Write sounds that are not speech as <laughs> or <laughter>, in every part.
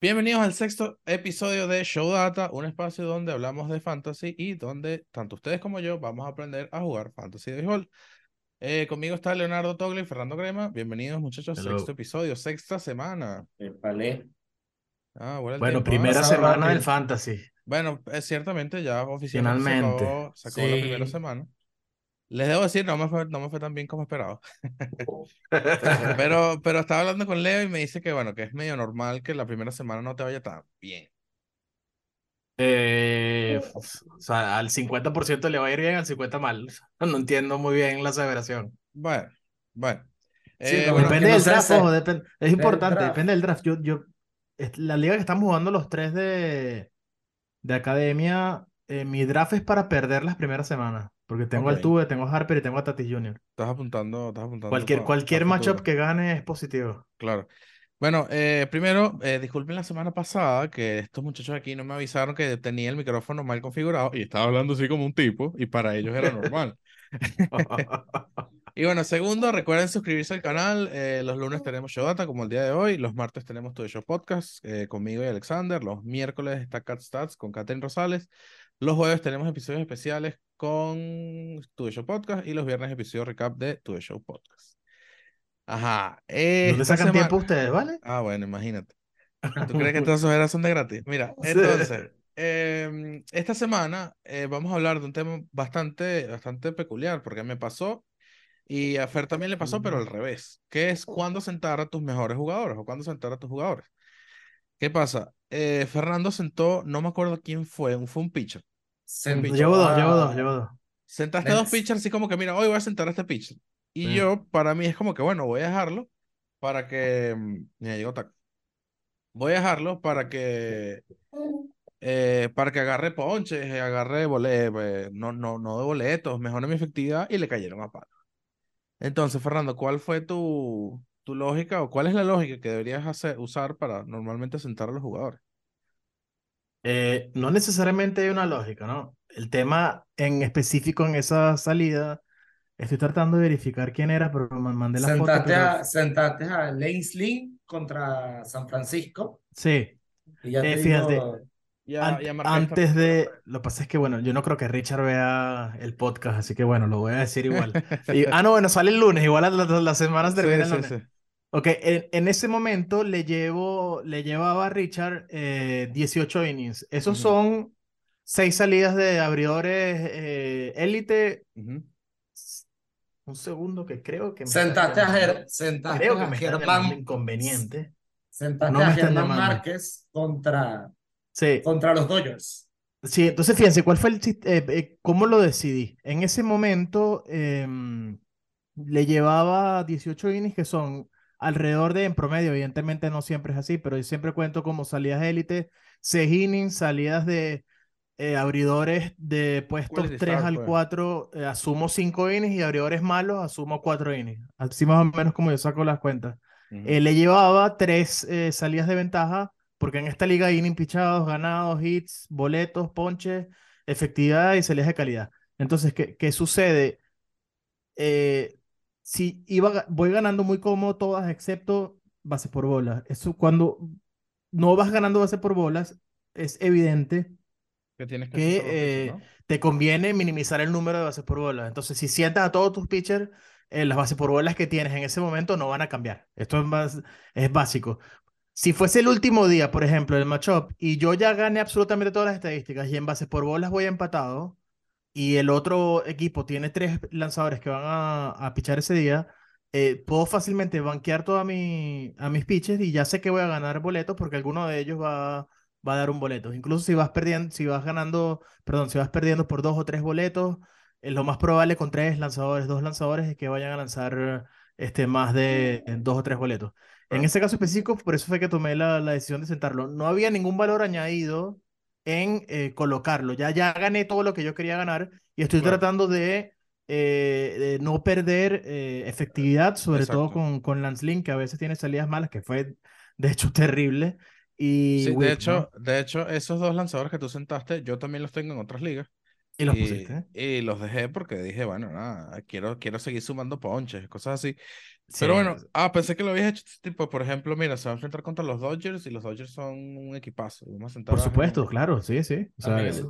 Bienvenidos al sexto episodio de Show Data, un espacio donde hablamos de fantasy y donde tanto ustedes como yo vamos a aprender a jugar fantasy de béisbol. Eh, conmigo está Leonardo Togli y Fernando Crema. Bienvenidos muchachos, Hello. sexto episodio, sexta semana. Épale. Ah, bueno, Bueno, primera semana rápido. del fantasy. Bueno, es ciertamente ya oficialmente Finalmente. acabó la primera semana. Les debo decir, no me fue, no me fue tan bien como esperaba. <laughs> <laughs> Pero, pero estaba hablando con Leo y me dice que, bueno, que es medio normal que la primera semana no te vaya tan bien. Eh, o sea, al 50% le va a ir bien, al 50% mal. <laughs> No entiendo muy bien la aseveración. Bueno, bueno. Sí, Eh, bueno, depende del draft, ojo, es importante, draft. depende del draft. Yo, yo, la liga que estamos jugando los tres de, de academia, eh, mi draft es para perder las primeras semanas. Porque tengo Ok. al Tuve, tengo a Harper y tengo a Tatis Jr. estás apuntando, estás apuntando Cualquier, cualquier matchup que gane es positivo. Claro. Bueno, eh, primero, eh, disculpen la semana pasada que estos muchachos aquí no me avisaron que tenía el micrófono mal configurado y estaba hablando así como un tipo y para ellos era normal. <laughs> Y bueno, segundo, recuerden suscribirse al canal. eh, los lunes tenemos Show Data como el día de hoy. Los martes tenemos Tu Show Podcast eh, conmigo y Alexander. Los miércoles está Cat Stats con Catherine Rosales. Los jueves tenemos episodios especiales con Tu Show Podcast y los viernes episodio recap de Tu Show Podcast. Ajá. ¿Dónde esta sacan semana- tiempo ustedes, vale? Ah, bueno, imagínate. <laughs> ¿Tú crees que todas esas horas son de gratis? Mira, entonces, em, esta semana eh, vamos a hablar de un tema bastante, bastante peculiar, porque me pasó y a Fer también le pasó, pero al revés, que es cuándo sentar a tus mejores jugadores o cuándo sentar a tus jugadores. ¿Qué pasa? Eh, Fernando sentó, no me acuerdo quién fue, fue un pitcher. Sentó Llevo dos, a- llevo dos, llevo dos. Sentaste a dos pitchers así como que, mira, hoy voy a sentar a este pitcher. Y Sí. yo, para mí es como que, bueno, voy a dejarlo para que... mm, Mira, llegó Taco. Voy a dejarlo para que... eh, para que agarre ponches, eh, agarre boletos, no, no, no de boletos, mejore mi efectividad y le cayeron a palo. Entonces, Fernando, ¿cuál fue tu, tu lógica o cuál es la lógica que deberías hacer, usar para normalmente sentar a los jugadores? Eh, no necesariamente hay una lógica, ¿no? El tema en específico en esa salida, estoy tratando de verificar quién era, pero me mandé la foto. Sentaste pero- a, sentaste a Lane Slim contra San Francisco. Sí, Y ya Eh, te fíjate. digo, Ya, Ant- ya antes de... Lo que pasa es que, bueno, yo no creo que Richard vea el podcast, así que, bueno, lo voy a decir igual. <laughs> Y- ah, no, bueno, sale el lunes, igual las la, las semanas Sí, terminan sí, lunes. sí. Ok, en, en ese momento le llevo, le llevaba a Richard eh, 18 innings. Esos son seis salidas de abridores eh, élite. Un segundo que creo que me sentaste a. Ger- sentaste Creo que a me Germán, inconveniente. sentaste No a Germán. Márquez contra, Sí, contra los Dodgers. sí, entonces fíjense, ¿cuál fue el eh, eh, cómo lo decidí? En ese momento em, le llevaba 18 innings que son alrededor de, en promedio, evidentemente no siempre es así, pero yo siempre cuento como salidas élite, 6 innings, salidas de eh, abridores de puestos Quality 3 start, al pues. 4, eh, asumo 5 innings y abridores malos asumo 4 innings. Así más o menos como yo saco las cuentas. Ujú. Eh, le llevaba tres eh, salidas de ventaja, porque en esta liga hay inning pichados, ganados, hits, boletos, ponches, efectividad y salidas de calidad. Entonces, ¿qué, qué sucede? Eh, si iba, voy ganando muy cómodo todas, excepto base por bolas. Eso cuando no vas ganando base por bolas, es evidente que tienes eh, ¿no? te conviene minimizar el número de bases por bolas. Entonces, si sientas a todos tus pitchers, eh, las bases por bolas que tienes en ese momento no van a cambiar. Esto es, más, es básico. Si fuese el último día, por ejemplo, el matchup, y yo ya gané absolutamente todas las estadísticas y en bases por bolas voy empatado, y el otro equipo tiene tres lanzadores que van a, a pichar ese día, eh, puedo fácilmente banquear toda mi, a mis pitches y ya sé que voy a ganar boletos porque alguno de ellos va, va a dar un boleto. Incluso si vas perdiendo, si vas ganando, perdón, si vas perdiendo por dos o tres boletos, eh, lo más probable con tres lanzadores, dos lanzadores, es que vayan a lanzar este, más de dos o tres boletos. En Claro. ese caso específico, por eso fue que tomé la, la decisión de sentarlo. No había ningún valor añadido en eh, colocarlo. Ya, ya gané todo lo que yo quería ganar y estoy Claro. tratando de, eh, de no perder eh, efectividad, sobre todo con, con Lance Lynn, que a veces tiene salidas malas, que fue de hecho <laughs> terrible. Y Sí, de hecho, ¿no? de hecho, esos dos lanzadores que tú sentaste, yo también los tengo en otras ligas. Y los y, pusiste. y los dejé porque dije, bueno, nada, quiero, quiero seguir sumando ponches, cosas así. Sí, Pero bueno, ah, pensé que lo habías hecho, tipo, por ejemplo, mira, se va a enfrentar contra los Dodgers y los Dodgers son un equipazo. Vamos a por supuesto, claro, sí, sí. O sea, es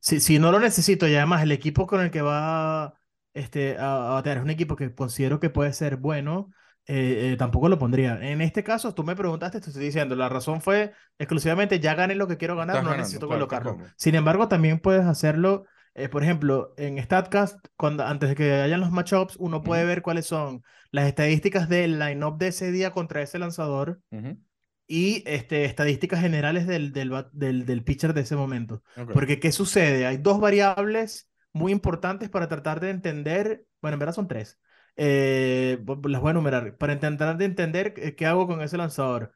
si, si no lo necesito y además el equipo con el que va este, a, a batear es un equipo que considero que puede ser bueno, eh, eh, tampoco lo pondría. En este caso, tú me preguntaste, te estoy diciendo, la razón fue exclusivamente ya gané lo que quiero ganar, Estás no ganando, necesito claro, colocarlo. Sin embargo, también puedes hacerlo, eh, por ejemplo, en StatCast, cuando, antes de que hayan los matchups, uno puede ver cuáles son las estadísticas del line-up de ese día contra ese lanzador y este, estadísticas generales del, del, bat- del, del pitcher de ese momento. Porque, ¿qué sucede? Hay dos variables muy importantes para tratar de entender, bueno, en verdad son tres. Eh, las voy a enumerar. Para intentar de entender qué hago con ese lanzador.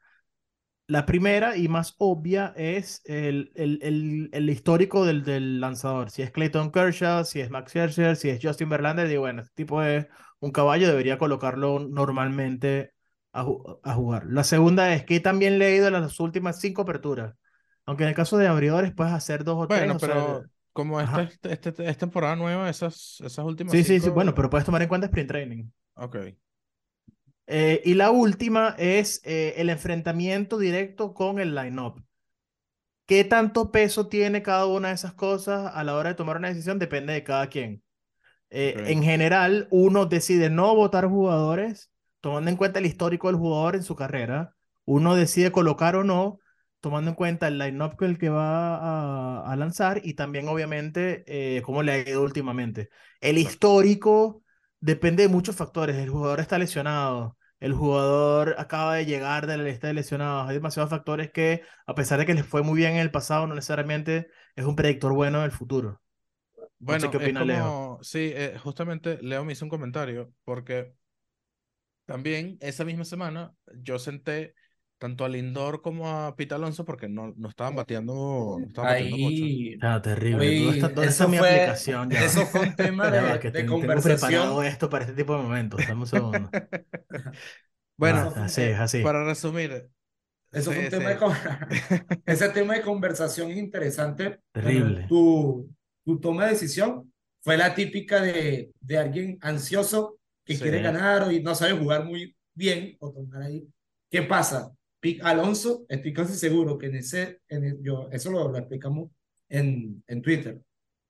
La primera y más obvia es el, el, el, el histórico del, del lanzador. Si es Clayton Kershaw, si es Max Scherzer, si es Justin Verlander, digo, bueno, este tipo es un caballo, debería colocarlo normalmente a, ju- a jugar. La segunda es que también le he ido las últimas cinco aperturas. Aunque en el caso de abridores puedes hacer dos o tres. Bueno, sea, pero como esta este- es temporada nueva, esas, esas últimas sí, sí, sí, cinco- bueno, pero puedes tomar en cuenta sprint training. Ok. Eh, y la última es eh, el enfrentamiento directo con el line-up. ¿Qué tanto peso tiene cada una de esas cosas a la hora de tomar una decisión? Depende de cada quien. Eh. En general, uno decide no votar jugadores tomando en cuenta el histórico del jugador en su carrera. Uno decide colocar o no tomando en cuenta el line-up con el que va a, a lanzar y también, obviamente, cómo le ha ido últimamente. El histórico depende de muchos factores. El jugador está lesionado. El jugador acaba de llegar de la lista de lesionados. Hay demasiados factores que, a pesar de que les fue muy bien en el pasado, no necesariamente es un predictor bueno del futuro. Bueno, qué es opina Leo. sí, eh, justamente Leo me hizo un comentario porque también esa misma semana yo senté tanto a Lindor como a Pete Alonso porque no, no estaban bateando, no estaban bateando mucho. Ahí, Ah, terrible. Uy, ¿Dónde está, dónde está eso mi fue- aplicación? Ya eso fue un tema de, que de ten- tengo conversación. preparado esto para este tipo de momentos. Un segundo. <laughs> Bueno, Ah, así es, así. para resumir, Eso fue sí, un tema sí. de, con- <laughs> ese tema de conversación es interesante. Terrible. Tu, tu toma de decisión fue la típica de, de alguien ansioso que Sí. quiere ganar y no sabe jugar muy bien o tomar ahí. ¿Qué pasa? Alonso, estoy casi seguro que en ese, en el- yo, eso lo, lo explicamos en, en Twitter.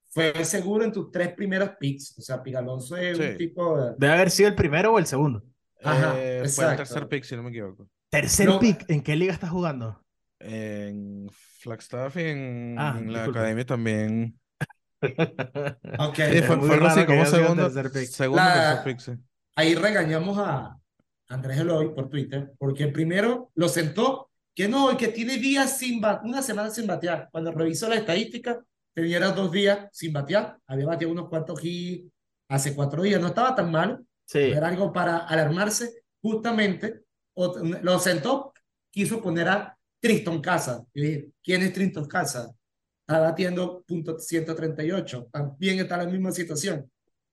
Fue seguro en tus tres primeras picks. O sea, Pic Alonso es Sí. un tipo de... Debe haber sido el primero o el segundo. Ajá, Eh, fue el exacto. tercer pick, si no me equivoco. Tercer No. pick. ¿En qué liga estás jugando? En Flagstaff y en, Ah, en la disculpa. academia también. Ok. Sí, fue, fue algo así como segundo, segundo La- tercer pick, sí. ahí regañamos a Andrés Eloy por Twitter, porque primero lo sentó, que no, y que tiene días sin una semana sin batear. Cuando revisó la estadística, tenía dos días sin batear, había bateado unos cuantos hits hace cuatro días, no estaba tan mal, Sí. era algo para alarmarse, justamente, lo sentó, quiso poner a Tristan Casa. Yo dije, ¿quién es Tristan Casa? Está batiendo punto 138, también está en la misma situación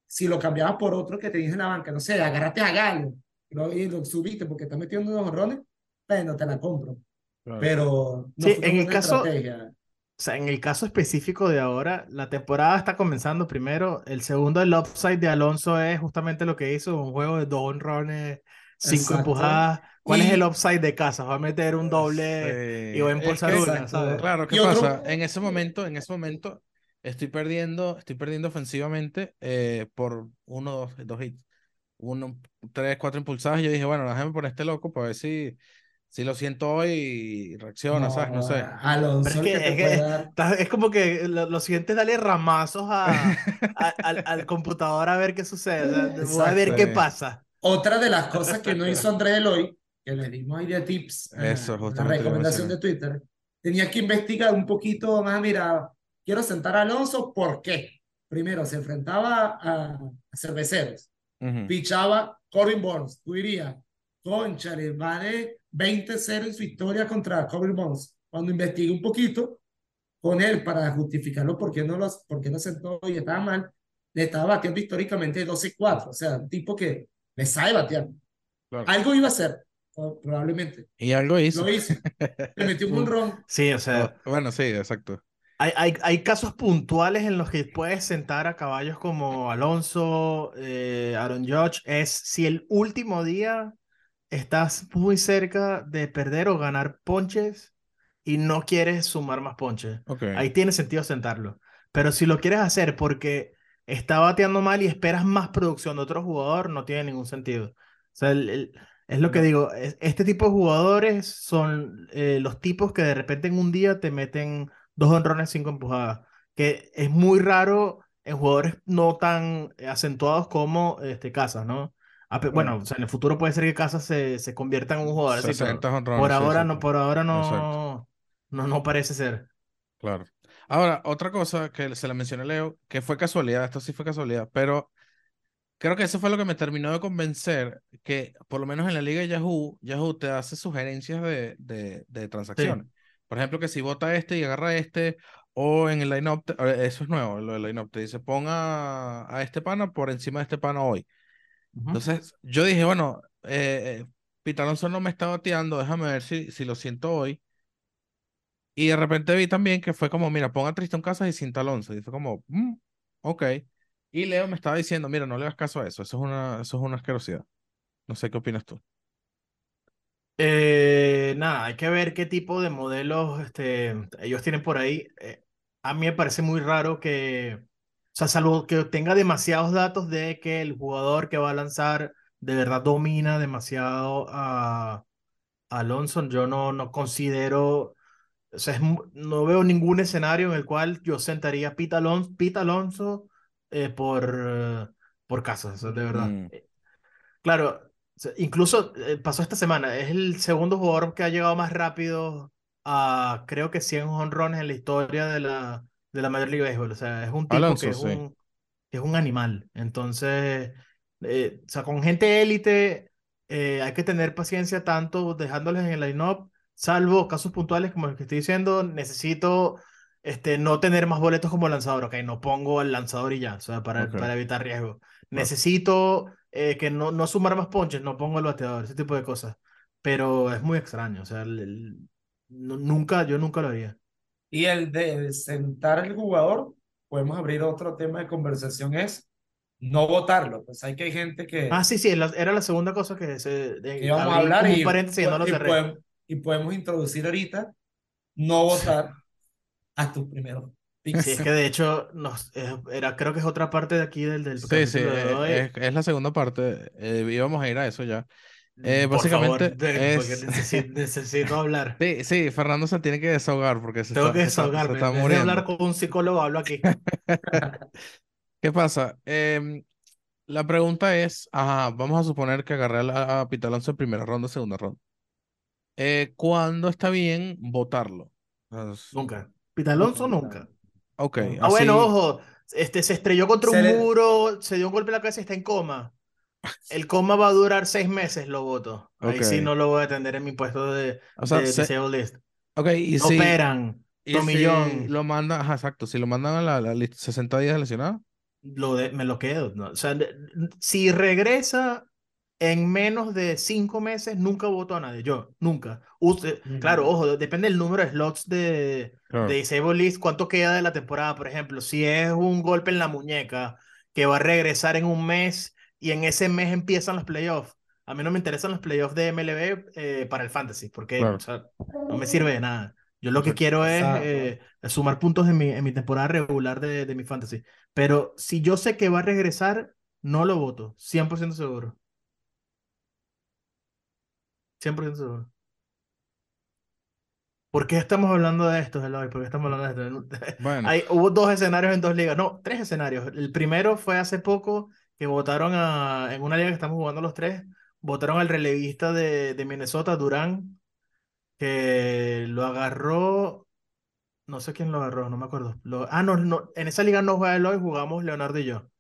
si lo cambiabas por otro que tenías en la banca, no sé, agarraste a Galo lo, y lo subiste porque está metiendo unos honrones, bueno, te la compro. Claro. Pero no Sí, en el caso- estrategia. O sea, en el caso específico de ahora, la temporada está comenzando primero. El segundo, el upside de Alonso es justamente lo que hizo, un juego de dos honrones, cinco Exacto. empujadas. ¿Cuál Y- es el upside de casa? Va a meter un doble Sí. y va a Es impulsar que- una. Claro, ¿qué Y otro- pasa? En ese momento, en ese momento, estoy perdiendo, estoy perdiendo ofensivamente eh, por uno, dos, dos hits. Uno, tres, cuatro impulsadas. Y yo dije, bueno, déjame por este loco para ver si, si lo siento hoy y reacciona, ¿sabes? No sé. Alonso es que- que es que- dar. Es como que lo, lo siguiente es darle ramazos a, <laughs> a- al, al computador a ver qué sucede. Voy a ver qué pasa. Otra de las cosas que no hizo <laughs> Andrés Eloy, que le dimos ahí de tips, eh, Eso, la recomendación de. Twitter, tenía que investigar un poquito más, mira, quiero sentar a Alonso, ¿por qué? Primero, se enfrentaba a, a Ujú. pichaba Corbin Burns, tú dirías, concha, le va de 20-0 en su historia contra Corbin Burns. Cuando investigué un poquito con él para justificarlo por qué no, los, por qué no sentó y estaba mal, le estaba bateando históricamente 12-4, o sea, un tipo que le sabe batear. Claro. Algo iba a hacer, probablemente. Y algo hizo. Lo hizo. Le metió un <laughs> ron. Sí, o sea, bueno, sí, exacto. Hay, hay, hay casos puntuales en los que puedes sentar a caballos como Alonso, eh, Aaron Judge. Es si el último día estás muy cerca de perder o ganar ponches y no quieres sumar más ponches. Ahí tiene sentido sentarlo. Pero si lo quieres hacer porque está bateando mal y esperas más producción de otro jugador, no tiene ningún sentido. O sea, el- el- es lo que digo, es- este tipo de jugadores son eh, los tipos que de repente en un día te meten dos honrones, cinco empujadas, que es muy raro en jugadores no tan acentuados como este, Casas, ¿no? Bueno, o sea, en el futuro puede ser que Casas se, se convierta en un jugador así, pero 60 jonrones, por sí, ahora sí, no, por ahora Exacto. no, no, no parece ser. Claro. Ahora, otra cosa que se la mencioné a Leo, que fue casualidad, esto sí fue casualidad, pero creo que eso fue lo que me terminó de convencer, que por lo menos en la liga de Yahoo, Yahoo te hace sugerencias de, de, de transacciones. Por ejemplo, que si vota este y agarra este, o en el line-up, eh, eso es nuevo, lo del line-up, te dice, ponga a este pana por encima de este pana hoy. Entonces, yo dije, bueno, eh, eh, Alonso no me está bateando, déjame ver si, si lo siento hoy. Y de repente vi también que fue como, mira, ponga a Tristan Casas y Cinta Alonso. Y fue como, "Mm, ok. Y Leo me estaba diciendo, mira, no le hagas caso a eso, eso es una, eso es una asquerosidad. No sé qué opinas tú. Eh, nada, hay que ver qué tipo de modelos este, ellos tienen por ahí. Eh, a mí me parece muy raro que, o sea, salvo que tenga demasiados datos de que el jugador que va a lanzar de verdad domina demasiado a, a Alonso, yo no, no considero, o sea, es no veo ningún escenario en el cual yo sentaría a Pete Alonso, Pete Alonso eh, por, eh, por Casas, de verdad. Mm, Claro, o sea, incluso eh, pasó esta semana. Es el segundo jugador que ha llegado más rápido a, creo que 100 jonrones en la historia de la, de la Major League Baseball. O sea, es un tipo Alonso, que es sí. un, que es un animal. Entonces, eh, o sea, con gente élite eh, hay que tener paciencia tanto dejándoles en el line-up, salvo casos puntuales como el que estoy diciendo. Necesito este, no tener más boletos como lanzador. Ok, no pongo al lanzador y ya, o sea, para, para evitar riesgo. Necesito eh, que no, no sumar más ponches, no pongo el bateador, ese tipo de cosas. Pero es muy extraño, o sea, el- el- nu- nunca, yo nunca lo haría. Y el de sentar al jugador, podemos abrir otro tema de conversación, es no votarlo. Pues hay que hay gente que, Ah, sí, sí, la- era la segunda cosa que se que eh, íbamos a hablar y, paréntesis y no lo y podemos, y podemos introducir ahorita no votar a tus primeros. Sí, es que de hecho nos, eh, era, creo que es otra parte de aquí del, del Sí, sí, de eh, hoy. es, es la segunda parte. eh, íbamos a ir a eso ya. eh, Por favor, básicamente porque es- necesito, <laughs> necesito hablar. Sí, sí, Fernando se tiene que desahogar porque se Tengo está, que se está- se desahogarme. está de muriendo. hablar con un psicólogo, hablo aquí. <laughs> ¿Qué pasa? Em, la pregunta es, ajá, vamos a suponer que agarré a, a Pete Alonso en primera ronda, segunda ronda. Eh, ¿cuándo está bien votarlo? Sea, Nunca. Pita Alonso, Nunca. Ok, Ah, bueno, así- ojo, este, se estrelló contra Se un le- muro, se dio un golpe en la cabeza y está en coma. El <laughs> coma va a durar seis meses, lo voto. Ahí sí Ok. no lo voy a atender en mi puesto de, O sea, de se- disabled list. ok, y No si, operan, y si lo mandan, ajá, exacto, si lo mandan a la, la lista 60 días de lesionado, lo de, me lo quedo. ¿no? O sea, si regresa en menos de cinco meses, nunca voto a nadie. Yo, nunca. Ujú. Claro, ojo, depende del número de slots de, Claro. de Disable List, cuánto queda de la temporada, por ejemplo. Si es un golpe en la muñeca que va a regresar en un mes y en ese mes empiezan los playoffs. A mí no me interesan los playoffs de MLB eh, para el fantasy, porque Claro. o sea, no me sirve de nada. Yo lo que quiero es eh, sumar puntos en mi, en mi temporada regular de, de mi fantasy. Pero si yo sé que va a regresar, no lo voto. 100% seguro. 100% seguro. ¿Por qué estamos hablando de esto, Eloy? ¿Por qué estamos hablando de esto? <laughs> Bueno, Hay, hubo dos escenarios en dos ligas. No, tres escenarios. El primero fue hace poco que votaron a, en una liga que estamos jugando los tres, votaron al relevista de, de Minnesota, Durán, que lo agarró, no sé quién lo agarró, no me acuerdo. Lo- ah, no, no, en esa liga no juega Eloy, jugamos Leonardo y yo.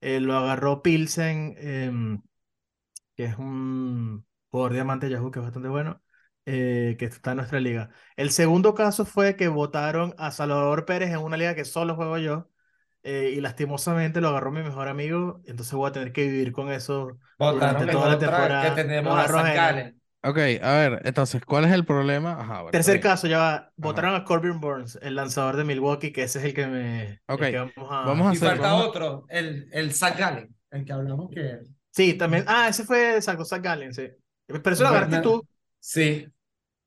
Eh, lo agarró Pilsen, em, que es un jugador diamante de Yahoo que es bastante bueno, eh, que está en nuestra liga. El segundo caso fue que votaron a Salvador Pérez en una liga que solo juego yo, eh, y lastimosamente lo agarró mi mejor amigo, entonces voy a tener que vivir con eso Votaron durante toda la temporada. que tenemos a. Ok, a ver, entonces, ¿cuál es el problema? Ajá, bueno, Tercer caso, ya va. Votaron a Corbin Burns, el lanzador de Milwaukee, que ese es el que me. Ok, que vamos a. vamos a Y hacer- falta vamos otro, el, el Zach Gallen, el que hablamos que... Sí, también. Ah, ese fue exacto, Zach Gallen, sí. Pero eso lo agarraste tú. Sí,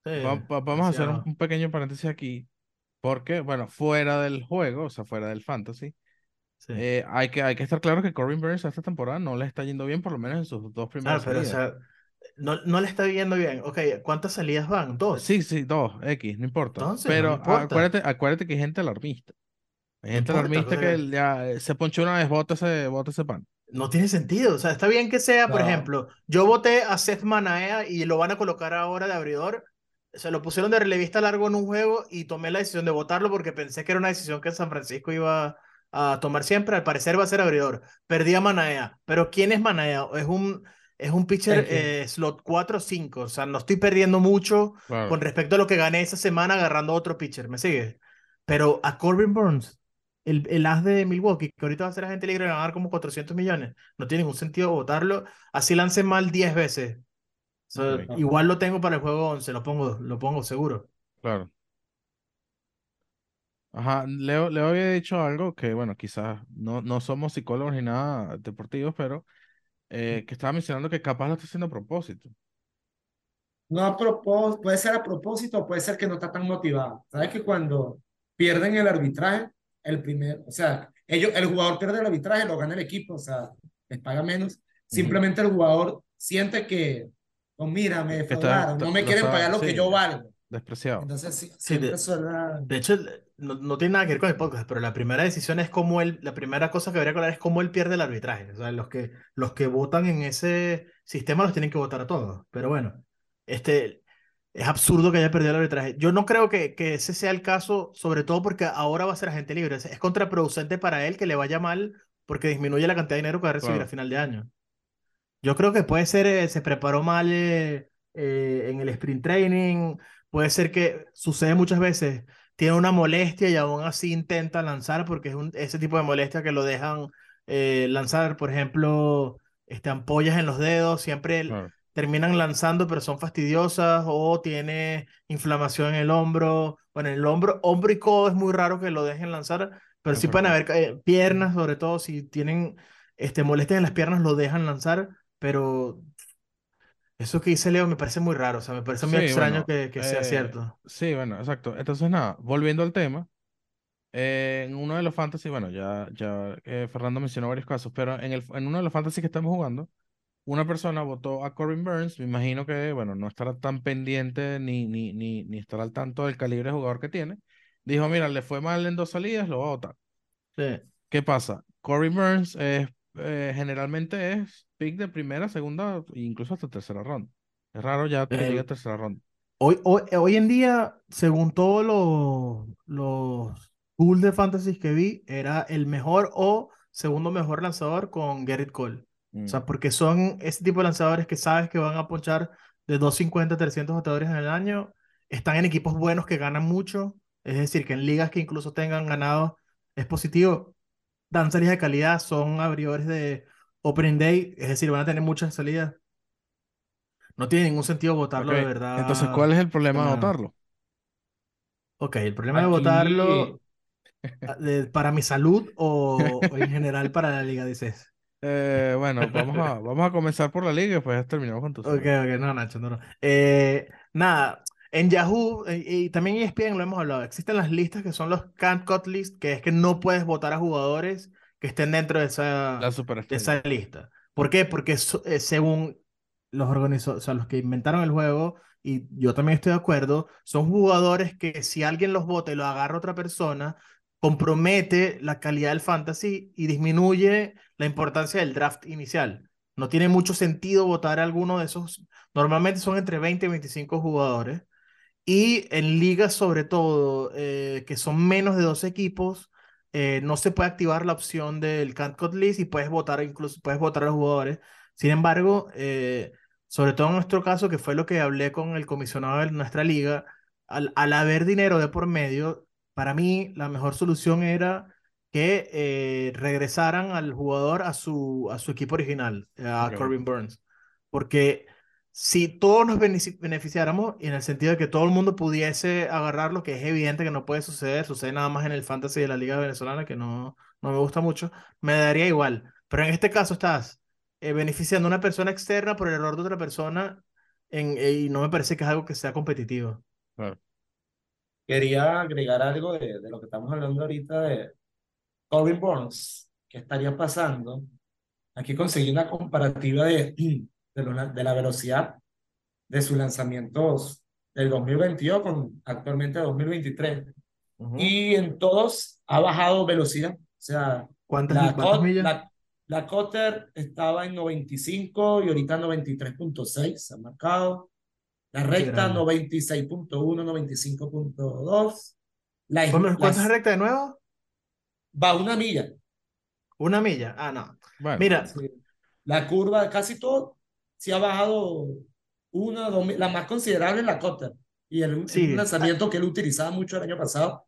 Sí, Va- va- vamos a hacer un, un pequeño paréntesis aquí, porque, bueno, fuera del juego, o sea, fuera del fantasy, Sí. eh, hay que, hay que estar claro que Corbin Burns esta temporada no le está yendo bien, por lo menos en sus dos Claro, primeras pero o salidas. sea, no, no le está viendo bien. Ok, ¿cuántas salidas van? Dos. Sí, sí, dos, X, no importa. Entonces, no Pero me importa. acuérdate, acuérdate que hay gente alarmista. Hay No gente importa, alarmista o que ya eh, se ponchó una vez, bota ese, bota ese pan. No tiene sentido. O sea, está bien que sea, por ejemplo, yo voté a Seth Manaea y lo van a colocar ahora de abridor. Se lo pusieron de relevista largo en un juego y tomé la decisión de votarlo porque pensé que era una decisión que San Francisco iba a tomar siempre. Al parecer va a ser abridor. Perdí a Manaea. Pero ¿quién es Manaea? Es un, es un pitcher eh, slot 4 o 5. O sea, no estoy perdiendo mucho con respecto a lo que gané esa semana agarrando otro pitcher. ¿Me sigue? Pero a Corbin Burns, el, el as de Milwaukee, que ahorita va a ser agente libre, le van a dar como 400 millones. No tiene ningún sentido votarlo. Así lance mal 10 veces. O sea. Igual lo tengo para el juego 11, lo pongo, lo pongo seguro. Claro. Ajá, Leo, Leo había dicho algo que, bueno, quizás no, no somos psicólogos ni nada deportivos, pero eh, que estaba mencionando que capaz lo está haciendo a propósito. no a propósito, puede ser a propósito, puede ser que no está tan motivado. ¿Sabes que cuando pierden el arbitraje, el primer, o sea, ellos, el jugador pierde el arbitraje, lo gana el equipo, o sea, les paga menos. Simplemente el jugador siente que, oh, mira, me Que defraudaron, no me quieren pagar lo que sí. yo valgo. Despreciado. Entonces, sí, Sí, de- suena... De hecho, no, no tiene nada que ver con el podcast, pero la primera decisión es cómo él, la primera cosa que habría que hablar es cómo él pierde el arbitraje. O sea, los que, los que votan en ese sistema los tienen que votar a todos. Pero bueno, este, es absurdo que haya perdido el arbitraje. Yo no creo que, que ese sea el caso, sobre todo porque ahora va a ser agente libre. Es, contraproducente para él que le vaya mal porque disminuye la cantidad de dinero que va a recibir Claro. a final de año. Yo creo que puede ser, eh, se preparó mal eh, eh, en el sprint training, puede ser que sucede muchas veces, tiene una molestia y aún así intenta lanzar porque es un, ese tipo de molestia que lo dejan eh, lanzar, por ejemplo, este, ampollas en los dedos, siempre el- Claro. Terminan lanzando pero son fastidiosas o tiene inflamación en el hombro, bueno, en el hombro, hombro y codo es muy raro que lo dejen lanzar, pero sí pueden haber eh, piernas, sobre todo si tienen este, molestias en las piernas, lo dejan lanzar, pero eso que dice Leo me parece muy raro, o sea, me parece muy Sí, extraño bueno, que, que sea eh, cierto. Sí, bueno, exacto. Entonces, nada, volviendo al tema, eh, en uno de los fantasy, bueno, ya, ya eh, Fernando mencionó varios casos, pero en, el, en uno de los fantasy que estamos jugando, una persona votó a Corbin Burns, me imagino que, bueno, no estará tan pendiente ni, ni, ni, ni estará al tanto del calibre de jugador que tiene. Dijo, mira, le fue mal en dos salidas, lo voy a votar. Sí. ¿Qué pasa? Corbin Burns es, eh, generalmente es pick de primera, segunda, incluso hasta tercera ronda. Es raro ya que Eh, llegue a tercera ronda. Hoy, hoy, hoy en día, según todos los, los pools de fantasy que vi, era el mejor o segundo mejor lanzador con Gerrit Cole. O sea, Mm, porque son ese tipo de lanzadores que sabes que van a ponchar de 250 a 300 bateadores en el año. Están en equipos buenos que ganan mucho. Es decir, que en ligas que incluso tengan ganado es positivo. Dan salidas de calidad, son abridores de Opening Day. Es decir, van a tener muchas salidas. No tiene ningún sentido votarlo de verdad. Entonces, ¿cuál es el problema de votarlo? Ok, el problema de votarlo <laughs> de- para mi salud o, o en general para la Liga dices. Eh, bueno, vamos a, <laughs> vamos a comenzar por la liga y después terminamos con tu Ok, ok, no, Nacho, no, no. Eh, nada, en Yahoo eh, y también en ESPN lo hemos hablado, existen las listas que son los can't cut list, que es que no puedes votar a jugadores que estén dentro de esa, de esa lista. ¿Por qué? Porque so- eh, según los organizó, o sea, los que inventaron el juego, y yo también estoy de acuerdo, son jugadores que si alguien los vota y lo agarra otra persona, compromete la calidad del fantasy y disminuye la importancia del draft inicial. No tiene mucho sentido votar a alguno de esos. Normalmente son entre 20 y 25 jugadores. Y en ligas, sobre todo, eh, que son menos de dos equipos, eh, no se puede activar la opción del can't cut list y puedes votar, incluso puedes votar a los jugadores. Sin embargo, eh, sobre todo en nuestro caso, que fue lo que hablé con el comisionado de nuestra liga, al, al haber dinero de por medio, para mí la mejor solución era que eh, regresaran al jugador a su, a su equipo original, a. Corbin Burns. Porque si todos nos benefici- beneficiáramos en el sentido de que todo el mundo pudiese agarrarlo, que es evidente que no puede suceder, sucede nada más en el fantasy de la Liga Venezolana, que no, no me gusta mucho, me daría igual. Pero en este caso estás eh, beneficiando a una persona externa por el error de otra persona en, eh, y no me parece que es algo que sea competitivo. Claro. Quería agregar algo de, de lo que estamos hablando ahorita de Corbin Burns, que estaría pasando. Aquí conseguí una comparativa de, <clears throat> de, lo- de la velocidad de sus lanzamientos del 2022 con actualmente 2023. Y en todos ha bajado velocidad. O sea, ¿Cuántas, la, cuántas Cot- millas? la, la Cotter estaba en 95 y ahorita 93.6 se ha marcado. La recta grande. 96.1, 95.2. La, ¿Cuántas las- cuántas rectas de nuevo? va una milla. Una milla. Ah, no. Bueno, Mira, Sí. La curva, casi todo, sí ha bajado una, dos, la más considerable es la Cotter. Y el, lanzamiento que él utilizaba mucho el año pasado,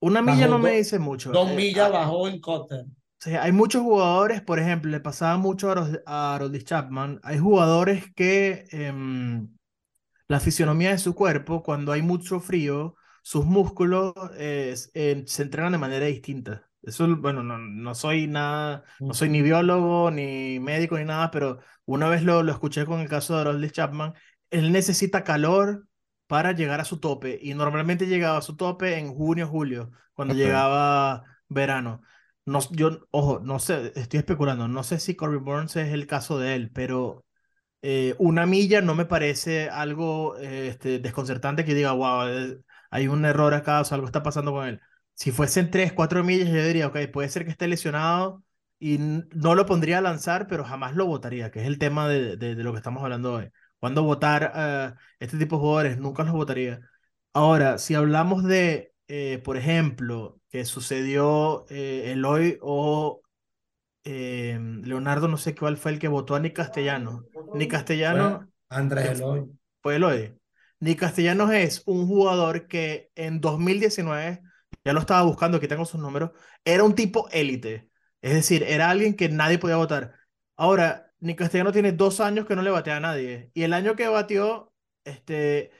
una milla no me dice mucho. dos Eh, millas ah, bajó en Cotter. Sí, hay muchos jugadores, por ejemplo, le pasaba mucho a, Ros- a Aroldis Chapman. Hay jugadores que em, la fisionomía de su cuerpo, cuando hay mucho frío, sus músculos eh, eh, se entrenan de manera distinta. Eso, bueno, no, no soy nada, no soy ni biólogo, ni médico, ni nada, pero una vez lo, lo escuché con el caso de Aroldis Chapman. Él necesita calor para llegar a su tope y normalmente llegaba a su tope en junio, julio, cuando llegaba verano. No, yo, ojo, no sé, estoy especulando, no sé si Corbin Burns es el caso de él, pero eh, una milla no me parece algo eh, este, desconcertante que diga, wow, eh, hay un error acá, o algo está pasando con él. Si fuesen tres, cuatro millas, yo diría, ok, puede ser que esté lesionado y no lo pondría a lanzar, pero jamás lo votaría, que es el tema de, de, lo que estamos hablando hoy. Cuando votar a este tipo de jugadores, nunca los votaría. Ahora, si hablamos de, por ejemplo, que sucedió eh, Eloy o eh, Leonardo, no sé cuál fue el que votó a Nick Castellano. Nick Castellano Andrés Eloy. fue Eloy. Nick Castellanos es un jugador que en 2019, ya lo estaba buscando, aquí tengo sus números, era un tipo élite. Es decir, era alguien que nadie podía votar. Ahora, Nick Castellano tiene dos años que no le batea a nadie. Y el año que batió, este,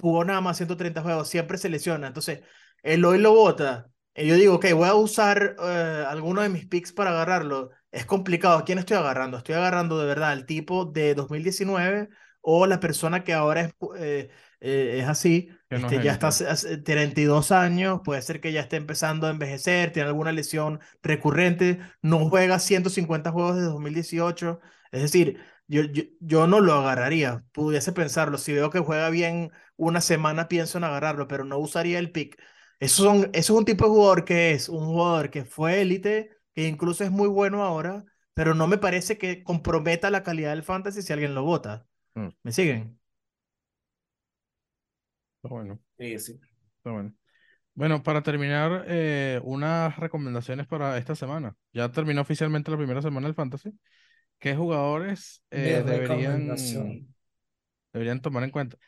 jugó nada más 130 juegos, siempre se lesiona. Entonces, Eloy lo vota. Y yo digo, ok, voy a usar eh, alguno de mis picks para agarrarlo. Es complicado. ¿A quién estoy agarrando? Estoy agarrando de verdad al tipo de 2019 o la persona que ahora es, eh, eh, es así, Que no este, es ya está hace- hace 32 años, puede ser que ya esté empezando a envejecer, tiene alguna lesión recurrente, no juega 150 juegos desde 2018, es decir, yo, yo, yo no lo agarraría, pudiese pensarlo, si veo que juega bien una semana pienso en agarrarlo, pero no usaría el pick. Eso, son, eso es un tipo de jugador que es un jugador que fue élite, que incluso es muy bueno ahora, pero no me parece que comprometa la calidad del fantasy si alguien lo vota. Mm. ¿Me siguen? Está bueno, Sí, sí. está bueno. Bueno, para terminar, eh, unas recomendaciones para esta semana. Ya terminó oficialmente la primera semana del Fantasy. ¿Qué jugadores eh, deberían, deberían tomar en cuenta?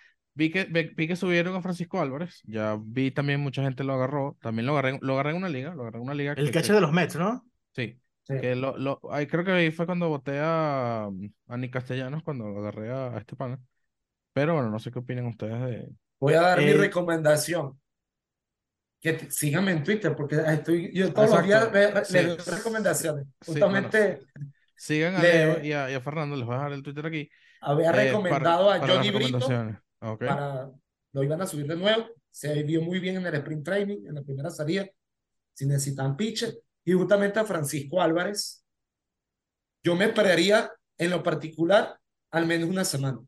Vi que, vi, vi que subieron a Francisco Álvarez. Ya vi también mucha gente lo agarró. También lo agarré, lo agarré en una liga. Lo agarré en una liga El que, que- de los Mets, ¿no? sí. Sí. Que lo, lo, ahí creo que ahí fue cuando voté a, a Nick Castellanos, cuando lo agarré a, a este pana. Pero bueno, no sé qué opinan ustedes de. Voy a dar mi Eh, recomendación. Que t- síganme en Twitter, porque estoy, yo todos los días Exacto. le- Sí. les doy recomendaciones. Sí, bueno, Justamente Sigan a Le- Leo y a, y a Fernando, les voy a dejar el Twitter aquí. había eh, para, recomendado a para las Johnny Brito recomendaciones. Ok. para lo iban a subir de nuevo. Se vio muy bien en el sprint training, en la primera salida, si necesitan pitcher. Y justamente a Francisco Álvarez, yo me esperaría en lo particular al menos una semana.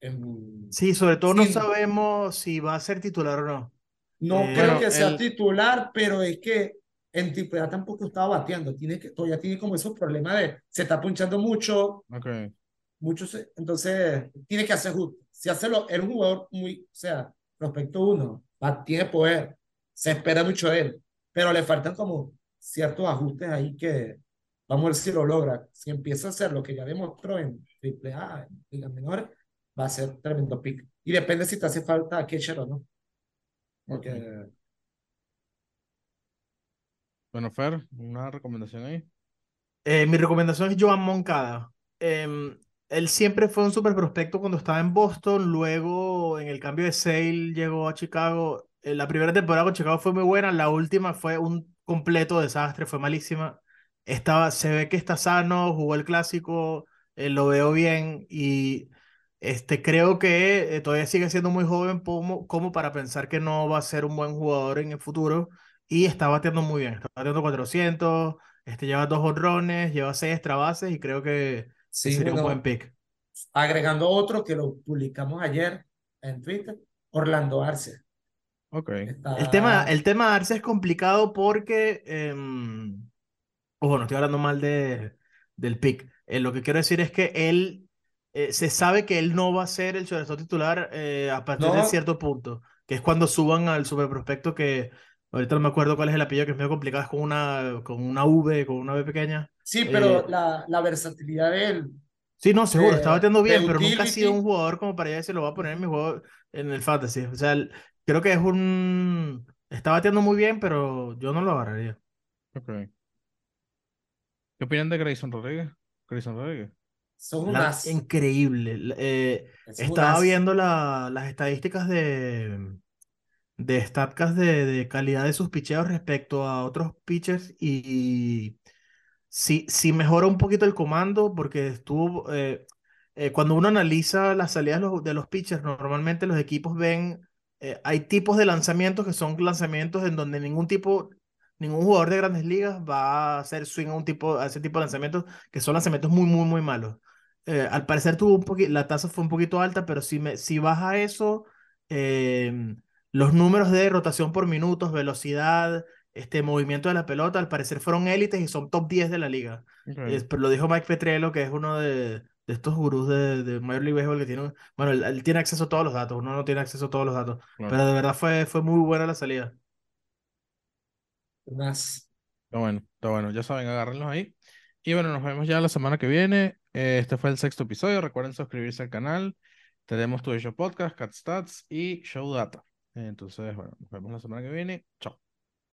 En- Sí, sobre todo no Sin- sabemos si va a ser titular o no. No Eh, creo Bueno, que sea el- titular, pero es que en AAA tampoco estaba bateando. Tiene que, todavía tiene como esos problemas de se está punchando mucho, Ok. mucho se- entonces tiene que hacer justo. Si hace lo, es un jugador muy, o sea, prospecto uno, va- tiene poder, se espera mucho de él, pero le faltan como ciertos ajustes ahí que vamos a ver si lo logra. Si empieza a hacer lo que ya demostró en AAA, en ligas menores, va a ser tremendo pick. Y depende si te hace falta catcher o no. Porque Bueno, Fer, una recomendación ahí. Eh, mi recomendación es Joan Moncada. Em, él siempre fue un super prospecto cuando estaba en Boston, luego en el cambio de Sale llegó a Chicago. Eh, La primera temporada con Chicago fue muy buena, la última fue un completo desastre, fue malísima. Estaba, se ve que está sano, jugó el clásico, eh, lo veo bien y este, creo que eh, todavía sigue siendo muy joven como, para pensar que no va a ser un buen jugador en el futuro y está bateando muy bien, está bateando 400, este, lleva dos honrones, lleva seis extra bases y creo que Sí, sería un buen pick. agregando otro que lo publicamos ayer en Twitter, Orlando Arce. Ok. El tema, el tema Arce es complicado porque, em, ojo, no estoy hablando mal de, del pick. Eh, lo que quiero decir es que él, eh, se sabe que él no va a ser el shortstop titular eh, a partir de cierto punto, que es cuando suban al super prospecto que, ahorita no me acuerdo cuál es el apellido, que es medio complicado, es con una, con una V, con una V pequeña. sí, pero Eh, la, la versatilidad de él, sí, no, seguro, está batiendo bien, pero nunca ha sido un jugador como para ya decir, lo voy a poner en mi juego en el fantasy. O sea, el- creo que es un... Está bateando muy bien, pero yo no lo agarraría. Ok. ¿Qué opinan de Grayson Rodríguez? Grayson Rodríguez. son La- unas, increíble. Eh, estaba unas, viendo la- las estadísticas de, de Statcast de, de calidad de sus picheos respecto a otros pitchers y sí, sí mejora un poquito el comando porque estuvo, eh, eh, cuando uno analiza las salidas de los, de los pitchers, normalmente los equipos ven, eh, hay tipos de lanzamientos que son lanzamientos en donde ningún tipo, ningún jugador de grandes ligas va a hacer swing a, un tipo, a ese tipo de lanzamientos que son lanzamientos muy, muy, muy malos. Eh, al parecer tuvo un la tasa fue un poquito alta, pero si, me, si baja eso, eh, los números de rotación por minutos, velocidad, este movimiento de la pelota, al parecer fueron élites y son top 10 de la liga. Ok. Es- pero lo dijo Mike Petriello, que es uno de, de estos gurús de, de Major League Baseball que tiene, bueno, él, él tiene acceso a todos los datos, uno no tiene acceso a todos los datos, pero de verdad fue, fue muy buena la salida. unas, Está bueno, está bueno. Ya saben, agárrenlos ahí. Y bueno, nos vemos ya la semana que viene. Eh, Este fue el sexto episodio. Recuerden suscribirse al canal. Tenemos tu Show Podcast, Cat Stats y Show Data. Entonces, bueno, nos vemos la semana que viene. Chao.